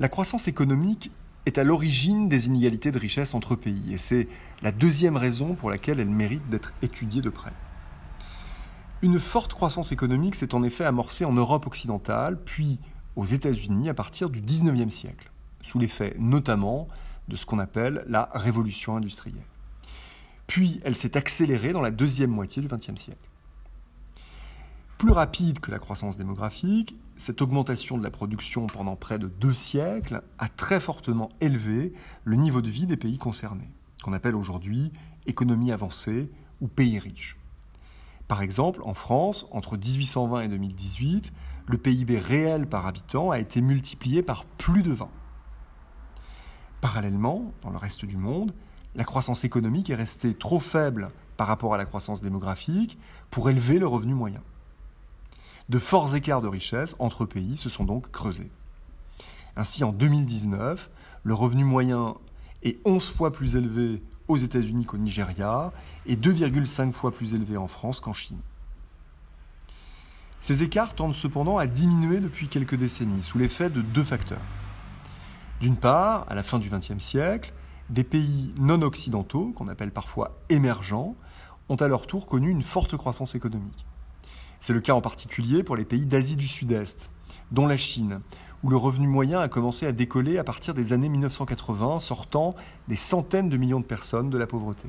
La croissance économique est à l'origine des inégalités de richesse entre pays, et c'est la deuxième raison pour laquelle elle mérite d'être étudiée de près. Une forte croissance économique s'est en effet amorcée en Europe occidentale, puis aux États-Unis à partir du XIXe siècle, sous l'effet notamment de ce qu'on appelle la révolution industrielle. Puis elle s'est accélérée dans la deuxième moitié du XXe siècle. Plus rapide que la croissance démographique, cette augmentation de la production pendant près de deux siècles a très fortement élevé le niveau de vie des pays concernés, qu'on appelle aujourd'hui économie avancée ou pays riches. Par exemple, en France, entre 1820 et 2018, le PIB réel par habitant a été multiplié par plus de 20. Parallèlement, dans le reste du monde, la croissance économique est restée trop faible par rapport à la croissance démographique pour élever le revenu moyen. De forts écarts de richesse entre pays se sont donc creusés. Ainsi, en 2019, le revenu moyen est 11 fois plus élevé aux États-Unis qu'au Nigeria et 2,5 fois plus élevé en France qu'en Chine. Ces écarts tendent cependant à diminuer depuis quelques décennies sous l'effet de deux facteurs. D'une part, à la fin du XXe siècle, des pays non occidentaux, qu'on appelle parfois émergents, ont à leur tour connu une forte croissance économique. C'est le cas en particulier pour les pays d'Asie du Sud-Est, dont la Chine, où le revenu moyen a commencé à décoller à partir des années 1980, sortant des centaines de millions de personnes de la pauvreté.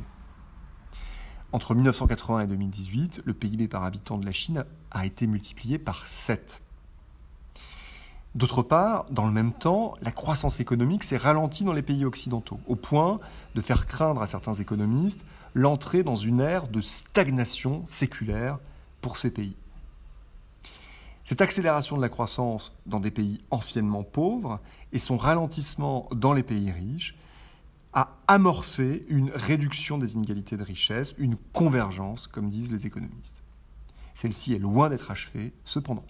Entre 1980 et 2018, le PIB par habitant de la Chine a été multiplié par 7. D'autre part, dans le même temps, la croissance économique s'est ralentie dans les pays occidentaux, au point de faire craindre à certains économistes l'entrée dans une ère de stagnation séculaire pour ces pays. Cette accélération de la croissance dans des pays anciennement pauvres et son ralentissement dans les pays riches a amorcé une réduction des inégalités de richesse, une convergence, comme disent les économistes. Celle-ci est loin d'être achevée, cependant.